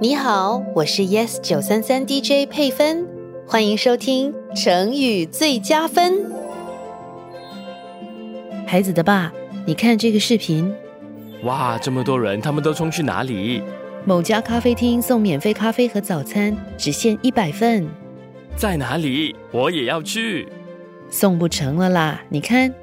你好，我是 Yes 九三三 DJ 佩芬，欢迎收听成语最佳分。孩子的爸，你看这个视频，哇，这么多人，他们都冲去哪里？某家咖啡厅送免费咖啡和早餐，只限一百份，在哪里？我也要去。送不成了啦！你看，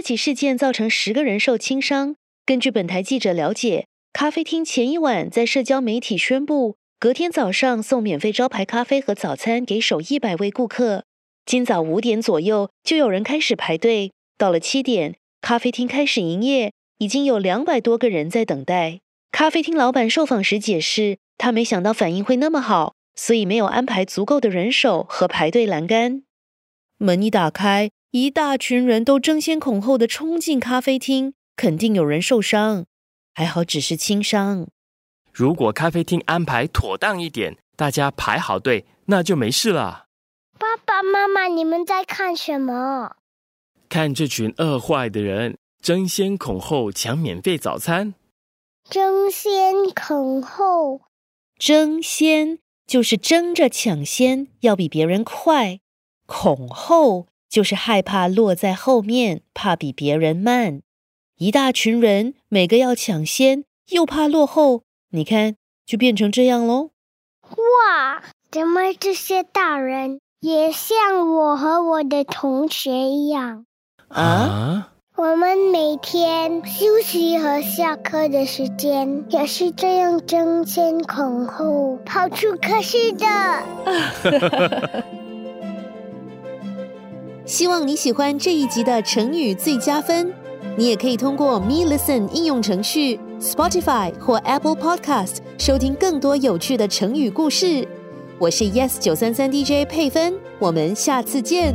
这起事件造成十个人受轻伤。根据本台记者了解，咖啡厅前一晚在社交媒体宣布，隔天早上送免费招牌咖啡和早餐给首一百位顾客。今早五点左右就有人开始排队，到了七点，咖啡厅开始营业，已经有两百多个人在等待。咖啡厅老板受访时解释，他没想到反应会那么好，所以没有安排足够的人手和排队栏杆。门一打开，一大群人都争先恐后的冲进咖啡厅，肯定有人受伤，还好只是轻伤。如果咖啡厅安排妥当一点，大家排好队，那就没事了。爸爸妈妈，你们在看什么？看这群饿坏的人争先恐后抢免费早餐，争先恐后，争先就是争着抢先，要比别人快；恐后就是害怕落在后面，怕比别人慢。一大群人，每个要抢先，又怕落后，你看就变成这样喽。哇！怎么这些大人也像我和我的同学一样？啊，我们每天休息和下课的时间也是这样争先恐后跑出课室的。希望你喜欢这一集的成语最佳分。你也可以通过 Me Listen 应用程序、Spotify 或 Apple Podcast 收听更多有趣的成语故事。我是 Yes 九三三 DJ 佩芬，我们下次见。